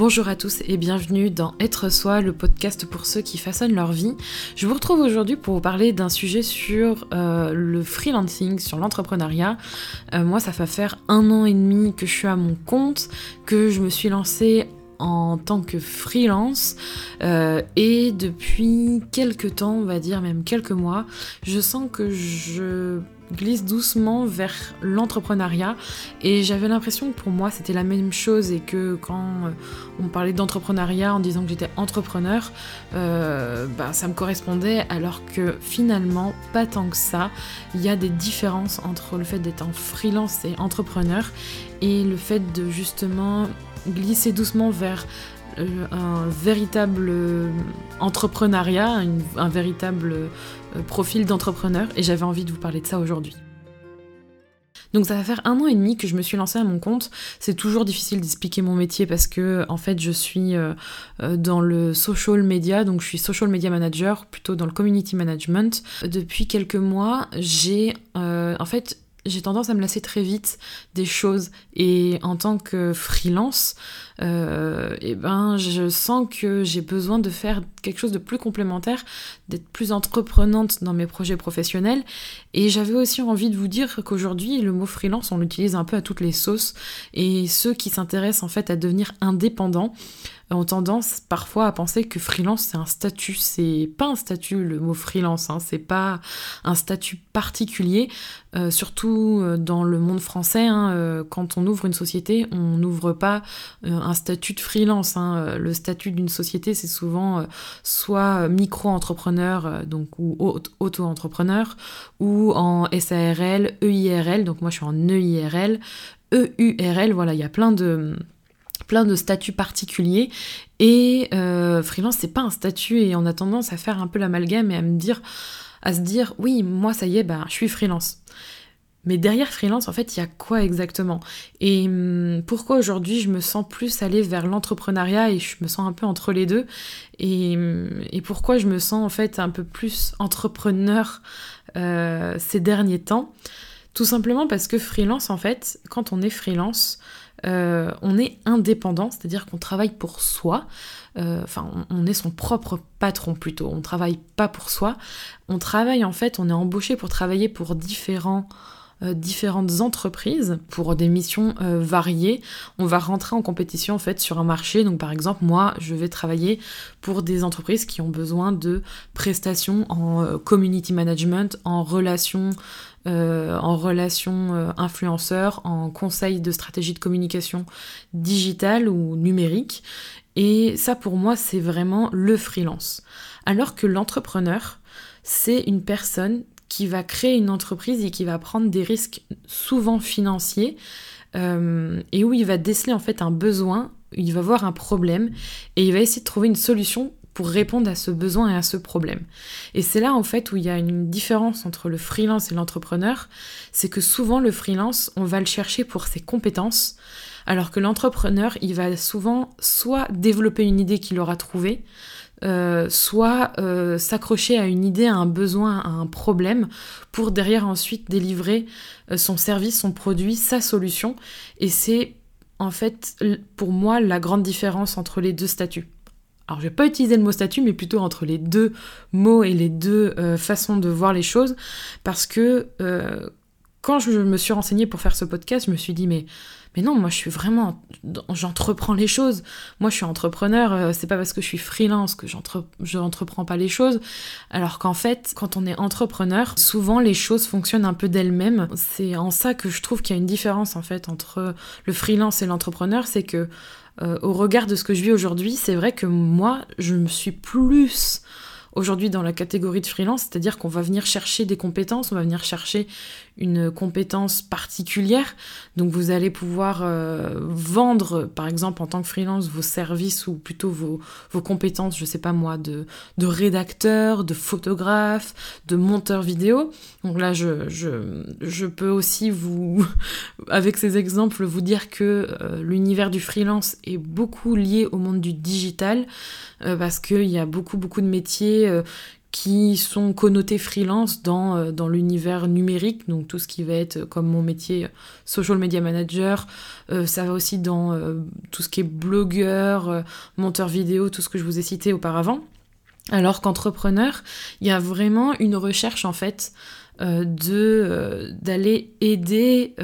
Bonjour à tous et bienvenue dans Être Soi, le podcast pour ceux qui façonnent leur vie. Je vous retrouve aujourd'hui pour vous parler d'un sujet sur euh, le freelancing, sur l'entrepreneuriat. Euh, moi, ça va faire un an et demi que je suis à mon compte, que je me suis lancée en tant que freelance euh, et depuis quelques temps, on va dire même quelques mois, je sens que je glisse doucement vers l'entrepreneuriat et j'avais l'impression que pour moi c'était la même chose et que quand euh, on parlait d'entrepreneuriat en disant que j'étais entrepreneur, euh, bah, ça me correspondait alors que finalement pas tant que ça. Il y a des différences entre le fait d'être en freelance et entrepreneur et le fait de justement glisser doucement vers un véritable entrepreneuriat, un véritable euh, profil d'entrepreneur et j'avais envie de vous parler de ça aujourd'hui. Donc ça va faire un an et demi que je me suis lancée à mon compte. C'est toujours difficile d'expliquer mon métier parce que en fait je suis euh, euh, dans le social media, donc je suis social media manager, plutôt dans le community management. Depuis quelques mois, j'ai en fait j'ai tendance à me lasser très vite des choses. Et en tant que freelance, euh, eh ben je sens que j'ai besoin de faire quelque chose de plus complémentaire, d'être plus entreprenante dans mes projets professionnels. Et j'avais aussi envie de vous dire qu'aujourd'hui le mot freelance on l'utilise un peu à toutes les sauces. Et ceux qui s'intéressent en fait à devenir indépendants ont tendance parfois à penser que freelance c'est un statut. C'est pas un statut le mot freelance, hein. c'est pas un statut particulier, euh, surtout euh, dans le monde français. Hein, euh, quand on ouvre une société, on n'ouvre pas un statut de freelance. Hein. Le statut d'une société, c'est souvent soit micro-entrepreneur, donc ou auto-entrepreneur, ou en SARL, EIRL. Donc moi je suis en EIRL, EURL. Voilà, il y a plein de plein de statuts particuliers. Et euh, freelance, c'est pas un statut et on a tendance à faire un peu l'amalgame et à me dire, à se dire, oui, moi ça y est, bah, je suis freelance. Mais derrière freelance, en fait, il y a quoi exactement? Et hum, pourquoi aujourd'hui je me sens plus aller vers l'entrepreneuriat et je me sens un peu entre les deux? Et, hum, et pourquoi je me sens en fait un peu plus entrepreneur euh, ces derniers temps? Tout simplement parce que freelance, en fait, quand on est freelance, euh, on est indépendant, c'est-à-dire qu'on travaille pour soi, euh, enfin on, est son propre patron plutôt, on travaille pas pour soi, on travaille en fait, on est embauché pour travailler pour différents différentes entreprises pour des missions variées. On va rentrer en compétition en fait sur un marché. Donc par exemple, moi, je vais travailler pour des entreprises qui ont besoin de prestations en community management, en relations euh, en relation euh, en conseil de stratégie de communication digitale ou numérique. Et ça, pour moi, c'est vraiment le freelance. Alors que l'entrepreneur, c'est une personne qui va créer une entreprise et qui va prendre des risques souvent financiers euh, et où il va déceler en fait un besoin, il va voir un problème et il va essayer de trouver une solution pour répondre à ce besoin et à ce problème. Et c'est là en fait où il y a une différence entre le freelance et l'entrepreneur, c'est que souvent le freelance, on va le chercher pour ses compétences, alors que l'entrepreneur, il va souvent soit développer une idée qu'il aura trouvée, euh, soit euh, s'accrocher à une idée, à un besoin, à un problème, pour derrière ensuite délivrer euh, son service, son produit, sa solution. Et c'est en fait pour moi la grande différence entre les deux statuts alors je vais pas utiliser le mot statut, mais plutôt entre les deux mots et les deux façons de voir les choses, parce que quand je me suis renseignée pour faire ce podcast, je me suis dit mais non, moi je suis vraiment, j'entreprends les choses. Moi je suis entrepreneur, euh, c'est pas parce que je suis freelance que je n'entreprends pas les choses. Alors qu'en fait, quand on est entrepreneur, souvent les choses fonctionnent un peu d'elles-mêmes. C'est en ça que je trouve qu'il y a une différence en fait entre le freelance et l'entrepreneur, c'est que euh, au regard de ce que je vis aujourd'hui, c'est vrai que moi, je me suis plus aujourd'hui dans la catégorie de freelance, c'est-à-dire qu'on va venir chercher des compétences, on va venir chercher une compétence particulière. Donc vous allez pouvoir euh, vendre, par exemple, en tant que freelance, vos services ou plutôt vos, compétences, je sais pas moi, de, rédacteur, de photographe, de monteur vidéo. Donc là, je peux aussi vous, avec ces exemples, vous dire que euh, l'univers du freelance est beaucoup lié au monde du digital, euh, parce qu'il y a beaucoup, beaucoup de métiers qui sont connotés freelance dans, euh, dans l'univers numérique, donc tout ce qui va être comme mon métier social media manager, ça va aussi dans tout ce qui est blogueur, monteur vidéo, tout ce que je vous ai cité auparavant. Alors qu'entrepreneur, il y a vraiment une recherche en fait de d'aller aider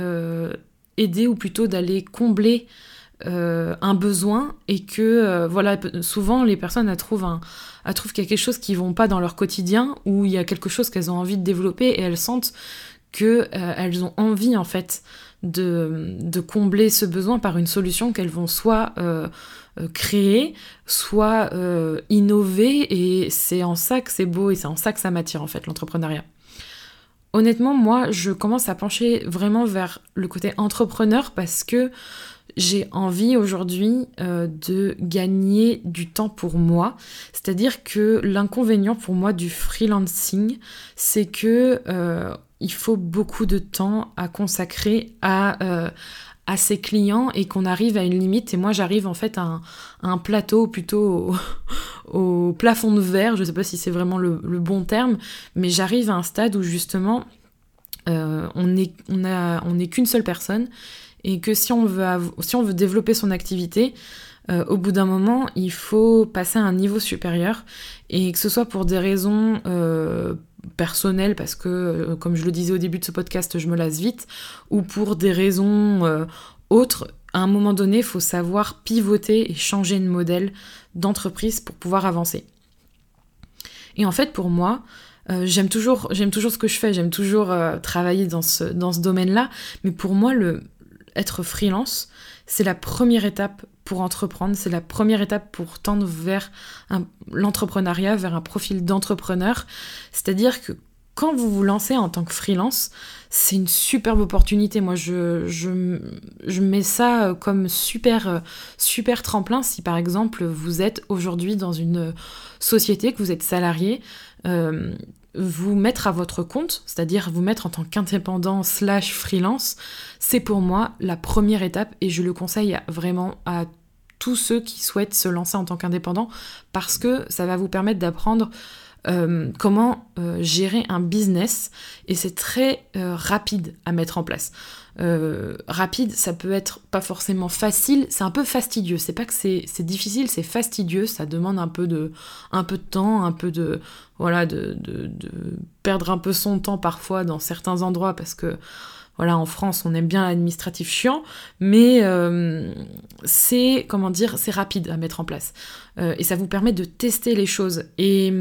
aider ou plutôt d'aller combler euh, un besoin et que euh, voilà souvent les personnes elles trouvent quelque chose qui vont pas dans leur quotidien ou il y a quelque chose qu'elles ont envie de développer et elles sentent que euh, elles ont envie en fait de, de, combler ce besoin par une solution qu'elles vont soit créer soit innover et c'est en ça que c'est beau et c'est en ça que ça m'attire en fait l'entrepreneuriat. Honnêtement moi je commence à pencher vraiment vers le côté entrepreneur parce que j'ai envie aujourd'hui euh, de gagner du temps pour moi. C'est-à-dire que l'inconvénient pour moi du freelancing, c'est que euh, il faut beaucoup de temps à consacrer à, euh, à ses clients et qu'on arrive à une limite. Et moi, j'arrive en fait à un, plateau, plutôt au, plafond de verre. Je ne sais pas si c'est vraiment le, bon terme, mais j'arrive à un stade où justement on n'est on on qu'une seule personne et que si on veut, si on veut développer son activité, euh, au bout d'un moment, il faut passer à un niveau supérieur. Et que ce soit pour des raisons euh, personnelles, parce que, euh, comme je le disais au début de ce podcast, je me lasse vite, ou pour des raisons autres, à un moment donné, il faut savoir pivoter et changer de modèle d'entreprise pour pouvoir avancer. Et en fait, pour moi, j'aime toujours, toujours ce que je fais, j'aime toujours travailler dans ce, dans ce domaine-là, mais pour moi, le, être freelance, c'est la première étape pour entreprendre, c'est la première étape pour tendre vers l'entrepreneuriat, vers un profil d'entrepreneur. C'est-à-dire que quand vous vous lancez en tant que freelance, c'est une superbe opportunité. Moi, je, je, mets ça comme super, super tremplin si par exemple vous êtes aujourd'hui dans une société, que vous êtes salarié. Euh, vous mettre à votre compte, c'est-à-dire vous mettre en tant qu'indépendant slash freelance, c'est pour moi la première étape et je le conseille vraiment à tous ceux qui souhaitent se lancer en tant qu'indépendant parce que ça va vous permettre d'apprendre euh, comment euh, gérer un business et c'est très euh, rapide à mettre en place. rapide, ça peut être pas forcément facile, c'est un peu fastidieux. C'est pas que c'est difficile, c'est fastidieux, ça demande un peu de, temps, un peu de, voilà, de perdre un peu son temps parfois dans certains endroits parce que voilà, en France, on aime bien l'administratif chiant, mais euh, c'est, comment dire, c'est rapide à mettre en place. Euh, et ça vous permet de tester les choses. Et,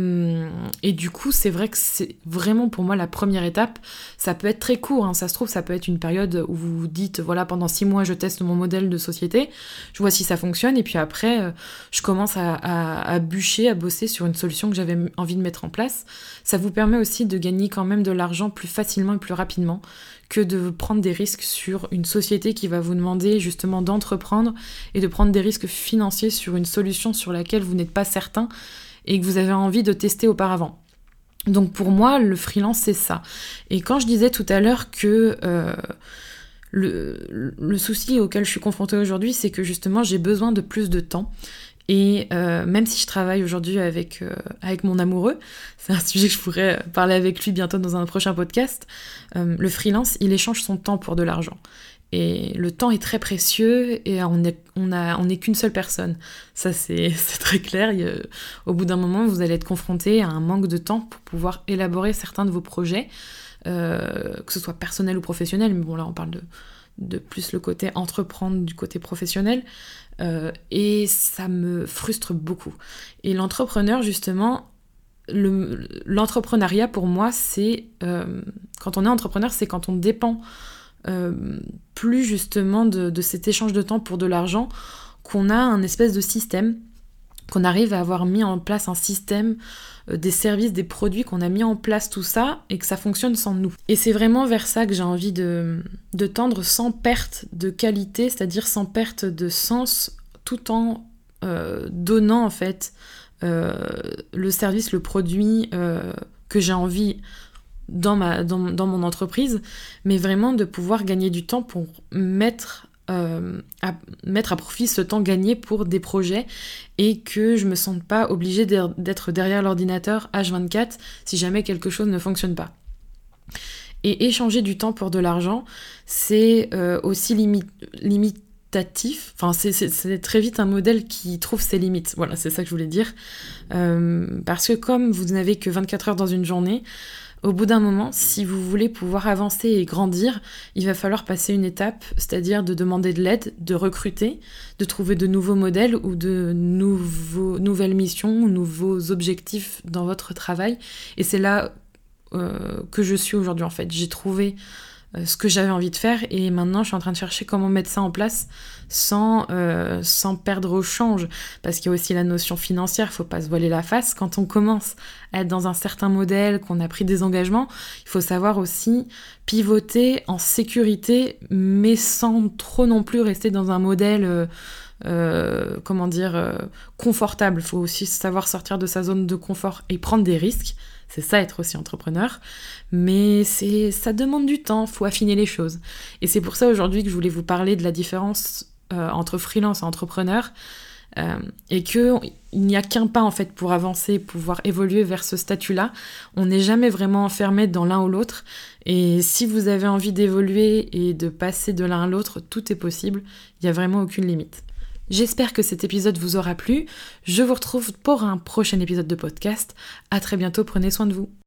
et du coup, c'est vrai que c'est vraiment pour moi la première étape. Ça peut être très court, hein. ça se trouve, ça peut être une période où vous vous dites, voilà, pendant six mois, je teste mon modèle de société, je vois si ça fonctionne, et puis après, euh, je commence à, à, bûcher, à bosser sur une solution que j'avais envie de mettre en place. Ça vous permet aussi de gagner quand même de l'argent plus facilement et plus rapidement que de prendre des risques sur une société qui va vous demander justement d'entreprendre et de prendre des risques financiers sur une solution sur laquelle vous n'êtes pas certain et que vous avez envie de tester auparavant. Donc pour moi, le freelance, c'est ça. Et quand je disais tout à l'heure que euh, le, le, souci auquel je suis confrontée aujourd'hui, c'est que justement j'ai besoin de plus de temps. Et euh, même si je travaille aujourd'hui avec, euh, avec mon amoureux, c'est un sujet que je pourrais parler avec lui bientôt dans un prochain podcast, euh, le freelance, il échange son temps pour de l'argent. Et le temps est très précieux et on n'est on on qu'une seule personne. Ça, c'est très clair. au bout d'un moment, vous allez être confronté à un manque de temps pour pouvoir élaborer certains de vos projets, que ce soit personnel ou professionnel. Mais bon, là, on parle de, de plus le côté entreprendre du côté professionnel. Euh, et ça me frustre beaucoup. Et l'entrepreneur, justement, l'entrepreneuriat pour moi, c'est euh, quand on est entrepreneur, c'est quand on dépend euh, plus justement de, de, cet échange de temps pour de l'argent, qu'on a un espèce de système qu'on arrive à avoir mis en place un système, euh, des services, des produits, qu'on a mis en place tout ça et que ça fonctionne sans nous. Et c'est vraiment vers ça que j'ai envie de, tendre sans perte de qualité, c'est-à-dire sans perte de sens, tout en euh, donnant en fait euh, le service, le produit que j'ai envie dans, mon entreprise, mais vraiment de pouvoir gagner du temps pour mettre euh, à mettre à profit ce temps gagné pour des projets et que je me sente pas obligée d'être derrière l'ordinateur H24 si jamais quelque chose ne fonctionne pas. Et échanger du temps pour de l'argent, c'est euh, aussi limitatif. Enfin, c'est très vite un modèle qui trouve ses limites. Voilà, c'est ça que je voulais dire. Euh, parce que comme vous n'avez que 24 heures dans une journée, au bout d'un moment, si vous voulez pouvoir avancer et grandir, il va falloir passer une étape, c'est-à-dire de demander de l'aide, de recruter, de trouver de nouveaux modèles ou de nouveaux, nouvelles missions, nouveaux objectifs dans votre travail. Et c'est là euh, que je suis aujourd'hui en fait. J'ai trouvé ce que j'avais envie de faire. Et maintenant je suis en train de chercher comment mettre ça en place sans, euh, sans perdre au change. Parce qu'il y a aussi la notion financière, faut pas se voiler la face. Quand on commence à être dans un certain modèle, qu'on a pris des engagements, il faut savoir aussi pivoter en sécurité mais sans trop non plus rester dans un modèle euh, comment dire confortable, faut aussi savoir sortir de sa zone de confort et prendre des risques c'est ça être aussi entrepreneur. Mais c'est, ça demande du temps, faut affiner les choses. Et c'est pour ça aujourd'hui que je voulais vous parler de la différence euh, entre freelance et entrepreneur. Euh, et qu'il n'y a qu'un pas en fait pour avancer, pouvoir évoluer vers ce statut-là. On n'est jamais vraiment enfermé dans l'un ou l'autre. Et si vous avez envie d'évoluer et de passer de l'un à l'autre, tout est possible. Il n'y a vraiment aucune limite. J'espère que cet épisode vous aura plu. Je vous retrouve pour un prochain épisode de podcast. À très bientôt, prenez soin de vous.